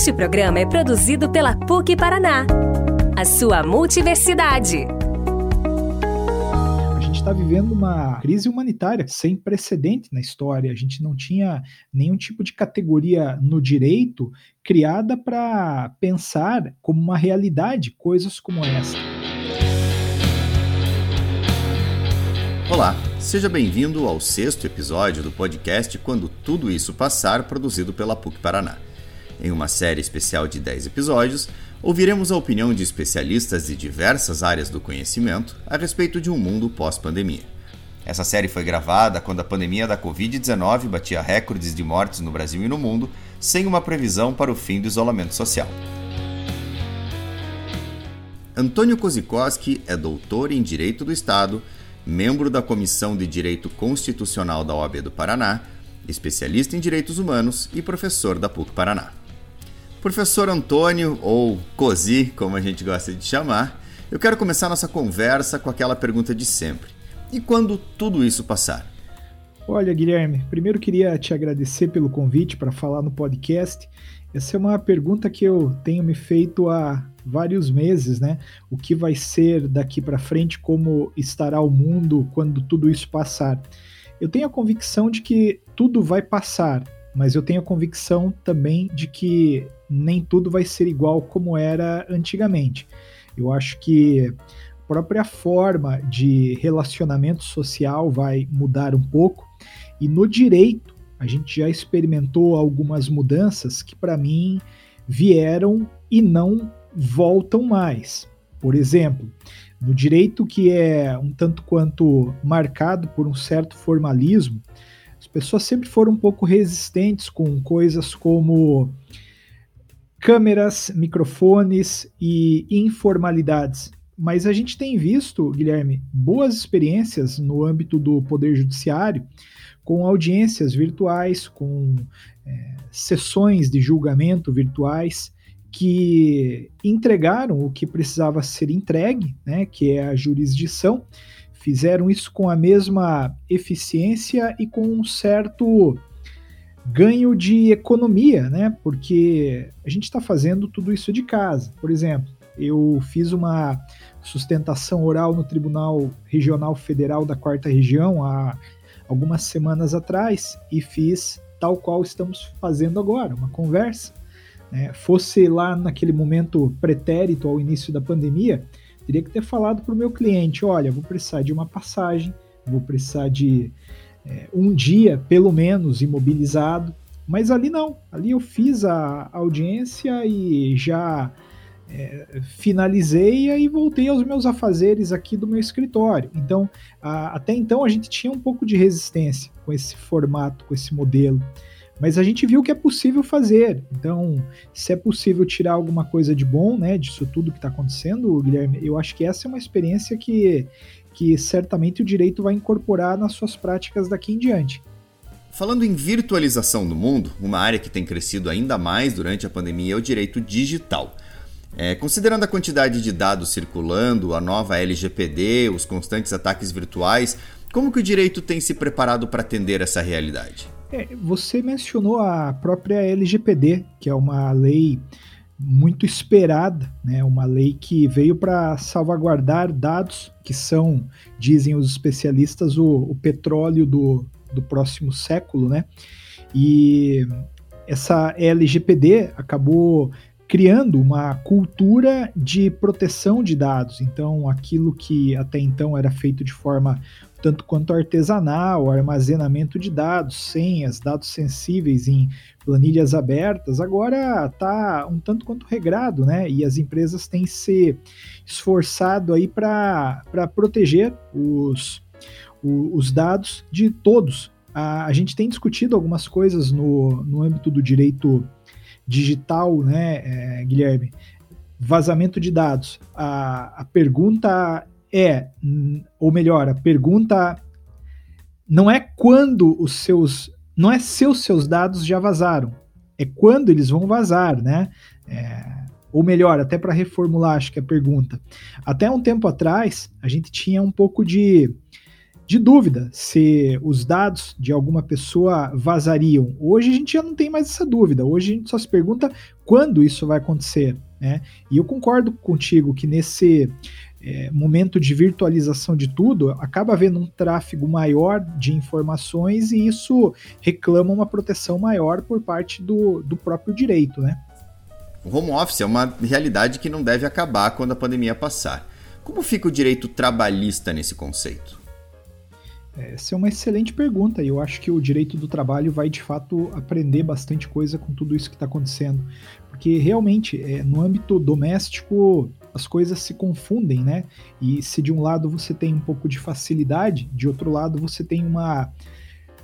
Este programa é produzido pela PUC Paraná, a sua multiversidade. A gente está vivendo uma crise humanitária sem precedente na história. A gente não tinha nenhum tipo de categoria no direito criada para pensar como uma realidade coisas como essa. Olá, seja bem-vindo ao sexto episódio do podcast Quando Tudo Isso Passar, produzido pela PUC Paraná. Em uma série especial de 10 episódios, ouviremos a opinião de especialistas de diversas áreas do conhecimento a respeito de um mundo pós-pandemia. Essa série foi gravada quando a pandemia da Covid-19 batia recordes de mortes no Brasil e no mundo, sem uma previsão para o fim do isolamento social. Antônio Kozikowski é doutor em Direito do Estado, membro da Comissão de Direito Constitucional da OAB do Paraná, especialista em direitos humanos e professor da PUC Paraná. Professor Antônio, ou Cosi, como a gente gosta de chamar, eu quero começar nossa conversa com aquela pergunta de sempre. E quando tudo isso passar? Olha, Guilherme, primeiro queria te agradecer pelo convite para falar no podcast. Essa é uma pergunta que eu tenho me feito há vários meses, né? O que vai ser daqui para frente, como estará o mundo quando tudo isso passar? Eu tenho a convicção de que tudo vai passar, mas eu tenho a convicção também de que nem tudo vai ser igual como era antigamente. Eu acho que a própria forma de relacionamento social vai mudar um pouco e no direito a gente já experimentou algumas mudanças que para mim vieram e não voltam mais. Por exemplo, no direito que é um tanto quanto marcado por um certo formalismo, as pessoas sempre foram um pouco resistentes com coisas como câmeras, microfones e informalidades. Mas a gente tem visto, Guilherme, boas experiências no âmbito do Poder Judiciário, com audiências virtuais, com é, sessões de julgamento virtuais, que entregaram o que precisava ser entregue, né, que é a jurisdição, fizeram isso com a mesma eficiência e com um certo ganho de economia, né? Porque a gente está fazendo tudo isso de casa. Por exemplo, eu fiz uma sustentação oral no Tribunal Regional Federal da Quarta Região há algumas semanas atrás e fiz tal qual estamos fazendo agora, uma conversa. Né? Fosse lá naquele momento pretérito ao início da pandemia, teria que ter falado para o meu cliente: olha, vou precisar de uma passagem, vou precisar de é, um dia, pelo menos, imobilizado. Mas ali não, ali eu fiz a audiência e já é, finalizei e voltei aos meus afazeres aqui do meu escritório. Então, a, até então a gente tinha um pouco de resistência com esse formato, com esse modelo. Mas a gente viu que é possível fazer. Então, se é possível tirar alguma coisa de bom, né, disso tudo que está acontecendo, Guilherme, eu acho que essa é uma experiência que que certamente o direito vai incorporar nas suas práticas daqui em diante. Falando em virtualização do mundo, uma área que tem crescido ainda mais durante a pandemia é o direito digital. É, considerando a quantidade de dados circulando, a nova LGPD, os constantes ataques virtuais, como que o direito tem se preparado para atender essa realidade? É, você mencionou a própria LGPD, que é uma lei muito esperada, né? Uma lei que veio para salvaguardar dados que são, dizem os especialistas, o, o petróleo do, do próximo século, né? E essa LGPD acabou criando uma cultura de proteção de dados. Então, aquilo que até então era feito de forma tanto quanto artesanal, armazenamento de dados, senhas, dados sensíveis em planilhas abertas, agora está um tanto quanto regrado, né? E as empresas têm se esforçado aí para proteger os, os dados de todos. A, a gente tem discutido algumas coisas no, no âmbito do direito digital, né, é, Guilherme? Vazamento de dados. A, a pergunta é, ou melhor, a pergunta não é quando os seus, não é se os seus dados já vazaram, é quando eles vão vazar, né? É, ou melhor, até para reformular, acho que a pergunta. Até um tempo atrás, a gente tinha um pouco de, de dúvida se os dados de alguma pessoa vazariam. Hoje a gente já não tem mais essa dúvida. Hoje a gente só se pergunta quando isso vai acontecer. Né? E eu concordo contigo que nesse é, momento de virtualização de tudo, acaba havendo um tráfego maior de informações e isso reclama uma proteção maior por parte do, do próprio direito. Né? O home office é uma realidade que não deve acabar quando a pandemia passar. Como fica o direito trabalhista nesse conceito? Essa é uma excelente pergunta e eu acho que o direito do trabalho vai de fato aprender bastante coisa com tudo isso que está acontecendo, porque realmente é, no âmbito doméstico as coisas se confundem, né? E se de um lado você tem um pouco de facilidade, de outro lado você tem uma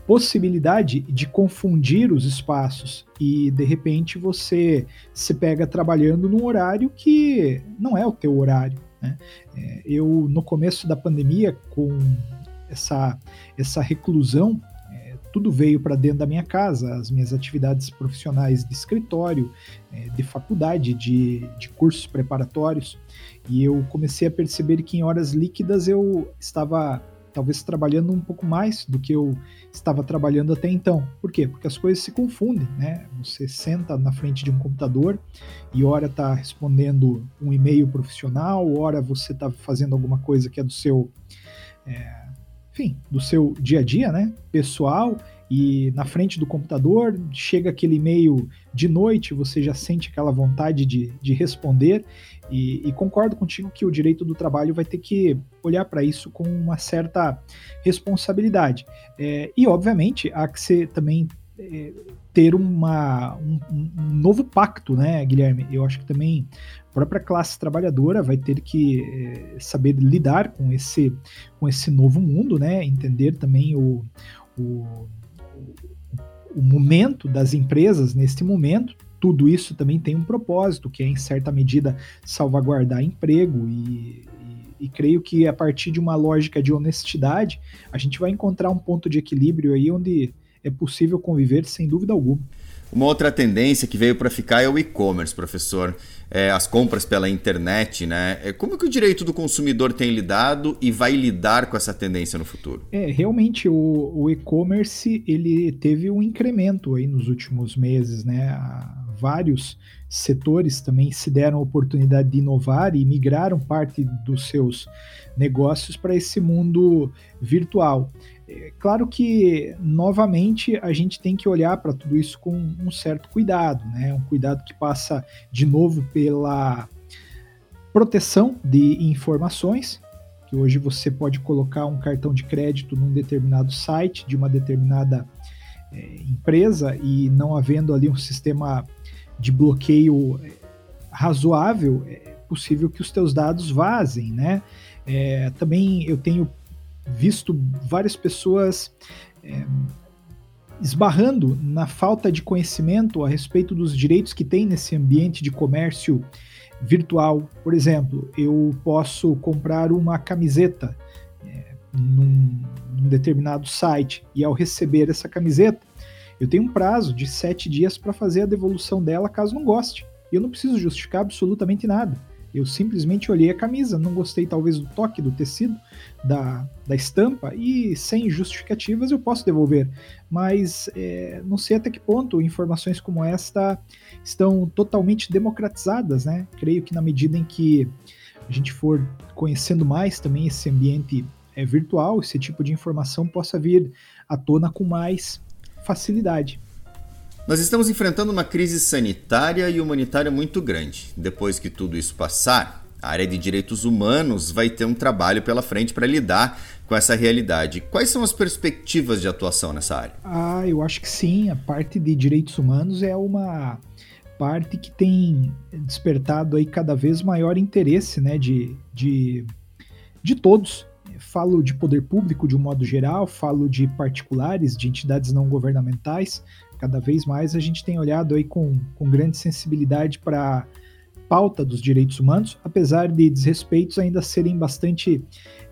possibilidade de confundir os espaços e de repente você se pega trabalhando num horário que não é o teu horário. Né? É, eu no começo da pandemia com essa, essa reclusão, tudo veio para dentro da minha casa, as minhas atividades profissionais de escritório, é, de faculdade, de, de cursos preparatórios, e eu comecei a perceber que em horas líquidas eu estava talvez trabalhando um pouco mais do que eu estava trabalhando até então. Por quê? Porque as coisas se confundem, né? Você senta na frente de um computador e hora está respondendo um e-mail profissional, hora você está fazendo alguma coisa que é do seu é, enfim, do seu dia a dia, né, pessoal, e na frente do computador, chega aquele e-mail de noite, você já sente aquela vontade de, de responder, e, e concordo contigo que o direito do trabalho vai ter que olhar para isso com uma certa responsabilidade. É, e, obviamente, há que ser também é, ter uma, um, um, novo pacto, né, Guilherme? Eu acho que também própria classe trabalhadora vai ter que é, saber lidar com esse, com esse novo mundo, né? Entender também o, o, o momento das empresas neste momento. Tudo isso também tem um propósito, que é, em certa medida, salvaguardar emprego e, e creio que a partir de uma lógica de honestidade, a gente vai encontrar um ponto de equilíbrio aí onde é possível conviver sem dúvida alguma. Uma outra tendência que veio para ficar é o e-commerce, professor é, as compras pela internet, né? É, como que o direito do consumidor tem lidado e vai lidar com essa tendência no futuro? É, realmente o, o e-commerce ele teve um incremento aí nos últimos meses, né? Vários setores também se deram a oportunidade de inovar e migraram parte dos seus negócios para esse mundo virtual. Claro que, novamente, a gente tem que olhar para tudo isso com um certo cuidado, né? Um cuidado que passa, de novo, pela proteção de informações, que hoje você pode colocar um cartão de crédito num determinado site de uma determinada é, empresa e não havendo ali um sistema de bloqueio é, razoável, é possível que os teus dados vazem, né? É, também eu tenho visto várias pessoas é, esbarrando na falta de conhecimento a respeito dos direitos que tem nesse ambiente de comércio virtual. Por exemplo, eu posso comprar uma camiseta é, num, num, determinado site e ao receber essa camiseta, eu tenho um prazo de sete dias para fazer a devolução dela caso não goste. E eu não preciso justificar absolutamente nada. Eu simplesmente olhei a camisa, não gostei talvez do toque do tecido, da, da estampa, e sem justificativas eu posso devolver. Mas é, não sei até que ponto informações como esta estão totalmente democratizadas, né? Creio que na medida em que a gente for conhecendo mais também esse ambiente é, virtual, esse tipo de informação possa vir à tona com mais facilidade. Nós estamos enfrentando uma crise sanitária e humanitária muito grande. Depois que tudo isso passar, a área de direitos humanos vai ter um trabalho pela frente para lidar com essa realidade. Quais são as perspectivas de atuação nessa área? Ah, eu acho que sim. A parte de direitos humanos é uma parte que tem despertado aí cada vez maior interesse né, de, de, de todos. Falo de poder público de um modo geral, falo de particulares, de entidades não governamentais, Cada vez mais a gente tem olhado aí com, com grande sensibilidade para a pauta dos direitos humanos, apesar de desrespeitos ainda serem bastante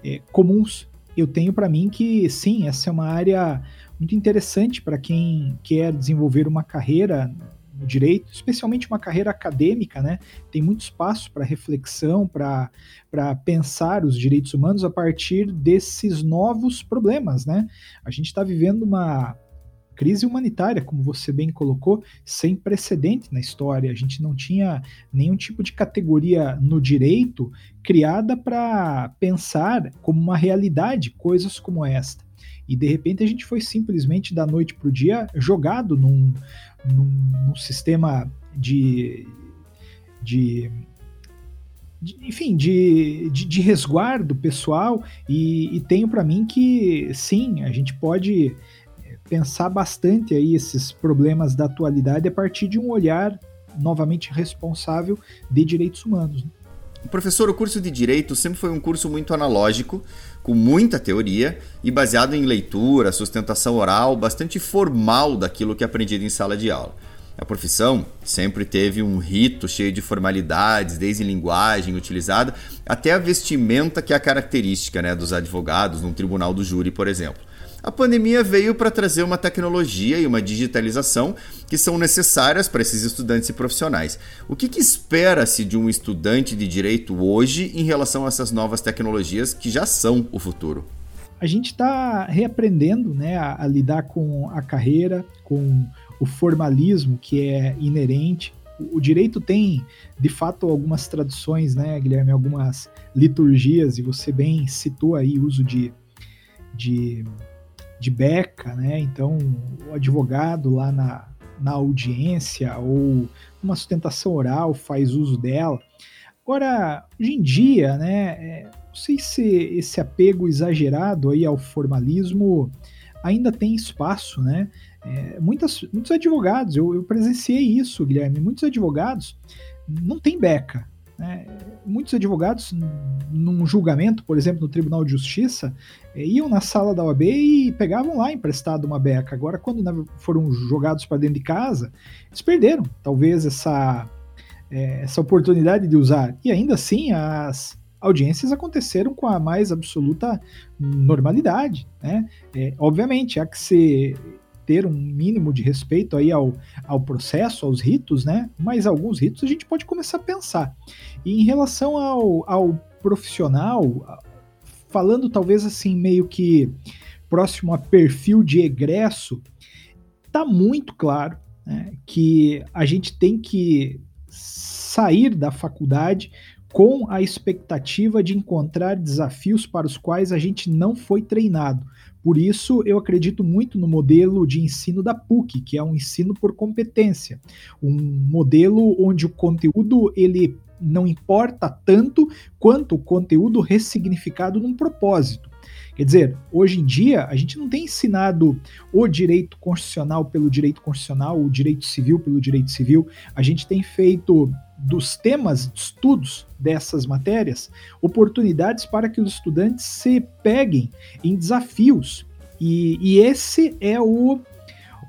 é, comuns. Eu tenho para mim que sim, essa é uma área muito interessante para quem quer desenvolver uma carreira o direito, especialmente uma carreira acadêmica, né? Tem muito espaço para reflexão, para pensar os direitos humanos a partir desses novos problemas, né? A gente está vivendo uma crise humanitária, como você bem colocou, sem precedente na história. A gente não tinha nenhum tipo de categoria no direito criada para pensar como uma realidade coisas como esta. E de repente a gente foi simplesmente da noite para o dia jogado num, num, num sistema de, de enfim, de, de, de, resguardo pessoal, e, e tenho para mim que sim, a gente pode pensar bastante aí esses problemas da atualidade a partir de um olhar novamente responsável de direitos humanos. Né? Professor, o curso de Direito sempre foi um curso muito analógico, com muita teoria e baseado em leitura, sustentação oral, bastante formal daquilo que é aprendido em sala de aula. A profissão sempre teve um rito cheio de formalidades, desde linguagem utilizada até a vestimenta que é a característica né, dos advogados num tribunal do júri, por exemplo. A pandemia veio para trazer uma tecnologia e uma digitalização que são necessárias para esses estudantes e profissionais. O que, que espera-se de um estudante de direito hoje em relação a essas novas tecnologias que já são o futuro? A gente está reaprendendo né, a, a lidar com a carreira, com o formalismo que é inerente o direito tem, de fato, algumas traduções, né, Guilherme, algumas liturgias, e você bem citou aí o uso de, de de beca, né? Então, o advogado lá na, na audiência ou uma sustentação oral faz uso dela. Agora, hoje em dia, né, é, não sei se esse apego exagerado aí ao formalismo ainda tem espaço, né? É, muitas, muitos advogados, eu, eu presenciei isso, Guilherme, muitos advogados não têm beca, né? Muitos advogados, num julgamento, por exemplo, no Tribunal de Justiça, eh, iam na sala da OAB e pegavam lá emprestado uma beca. Agora, quando foram jogados para dentro de casa, eles perderam, talvez, essa, é, essa oportunidade de usar. E ainda assim, as audiências aconteceram com a mais absoluta normalidade. Né? É, obviamente, há que ser ter um mínimo de respeito aí ao, ao processo, aos ritos, né? Mas alguns ritos a gente pode começar a pensar. E em relação ao, ao profissional, falando talvez assim meio que próximo a perfil de egresso, tá muito claro né, que a gente tem que sair da faculdade com a expectativa de encontrar desafios para os quais a gente não foi treinado. Por isso, eu acredito muito no modelo de ensino da PUC, que é um ensino por competência, um modelo onde o conteúdo ele não importa tanto quanto o conteúdo ressignificado num propósito. Quer dizer, hoje em dia, a gente não tem ensinado o direito constitucional pelo direito constitucional, o direito civil pelo direito civil. A gente tem feito dos temas de estudos dessas matérias oportunidades para que os estudantes se peguem em desafios. E, e esse é o,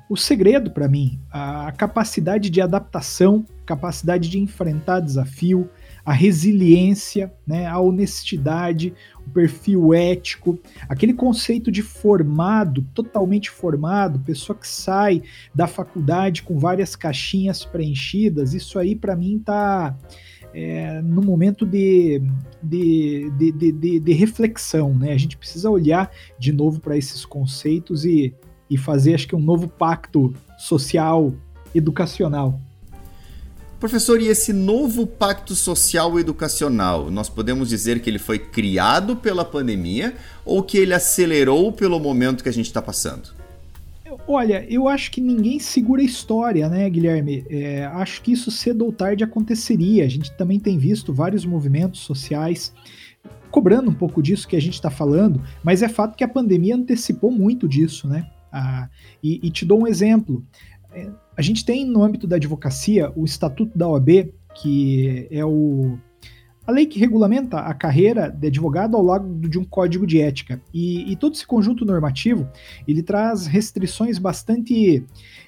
o segredo para mim: a capacidade de adaptação, capacidade de enfrentar desafio, a resiliência, né, a honestidade, o perfil ético, aquele conceito de formado, totalmente formado, pessoa que sai da faculdade com várias caixinhas preenchidas, isso aí para mim tá é, no momento de, de, de, de, de reflexão, né? A gente precisa olhar de novo para esses conceitos e, e fazer, acho que, um novo pacto social, educacional. Professor, e esse novo pacto social educacional, nós podemos dizer que ele foi criado pela pandemia ou que ele acelerou pelo momento que a gente está passando? Olha, eu acho que ninguém segura a história, né, Guilherme? É, acho que isso cedo ou tarde aconteceria. A gente também tem visto vários movimentos sociais cobrando um pouco disso que a gente está falando, mas é fato que a pandemia antecipou muito disso, né? Ah, e, e te dou um exemplo. A gente tem no âmbito da advocacia o Estatuto da OAB, que é o, a lei que regulamenta a carreira de advogado ao lado de um código de ética. E, e todo esse conjunto normativo, ele traz restrições bastante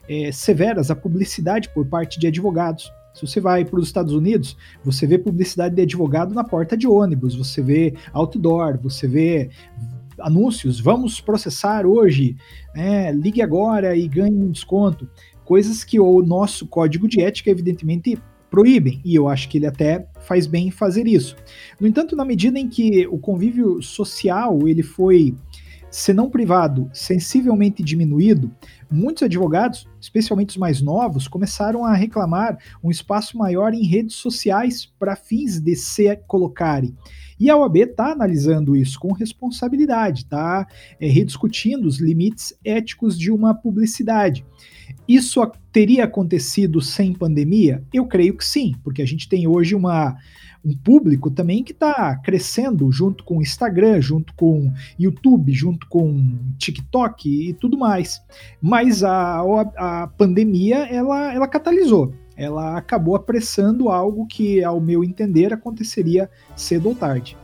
é, severas à publicidade por parte de advogados. Se você vai para os Estados Unidos, você vê publicidade de advogado na porta de ônibus, você vê outdoor, você vê anúncios, vamos processar hoje, né, ligue agora e ganhe um desconto coisas que o nosso código de ética, evidentemente, proíbem, e eu acho que ele até faz bem em fazer isso. No entanto, na medida em que o convívio social ele foi se não privado, sensivelmente diminuído, muitos advogados, especialmente os mais novos, começaram a reclamar um espaço maior em redes sociais para fins de se colocarem. E a OAB está analisando isso com responsabilidade, está é, rediscutindo os limites éticos de uma publicidade. Isso teria acontecido sem pandemia? Eu creio que sim, porque a gente tem hoje uma um público também que está crescendo junto com o Instagram, junto com YouTube, junto com TikTok e tudo mais. Mas a, a pandemia ela, ela catalisou, ela acabou apressando algo que, ao meu entender, aconteceria cedo ou tarde.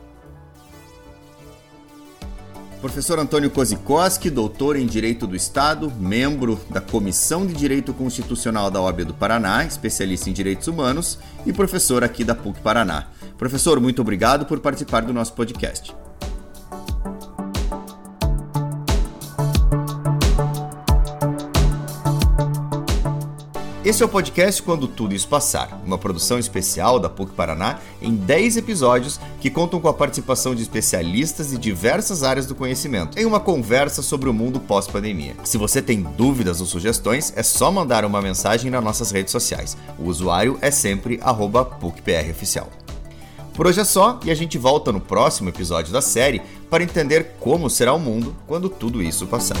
Professor Antônio Kozikoski, doutor em Direito do Estado, membro da Comissão de Direito Constitucional da OAB do Paraná, especialista em Direitos Humanos e professor aqui da PUC Paraná. Professor, muito obrigado por participar do nosso podcast. Esse é o podcast Quando Tudo Isso Passar, uma produção especial da PUC Paraná em 10 episódios que contam com a participação de especialistas de diversas áreas do conhecimento em uma conversa sobre o mundo pós-pandemia. Se você tem dúvidas ou sugestões, é só mandar uma mensagem nas nossas redes sociais. O usuário é sempre PUCPROficial. Por hoje é só e a gente volta no próximo episódio da série para entender como será o mundo quando tudo isso passar.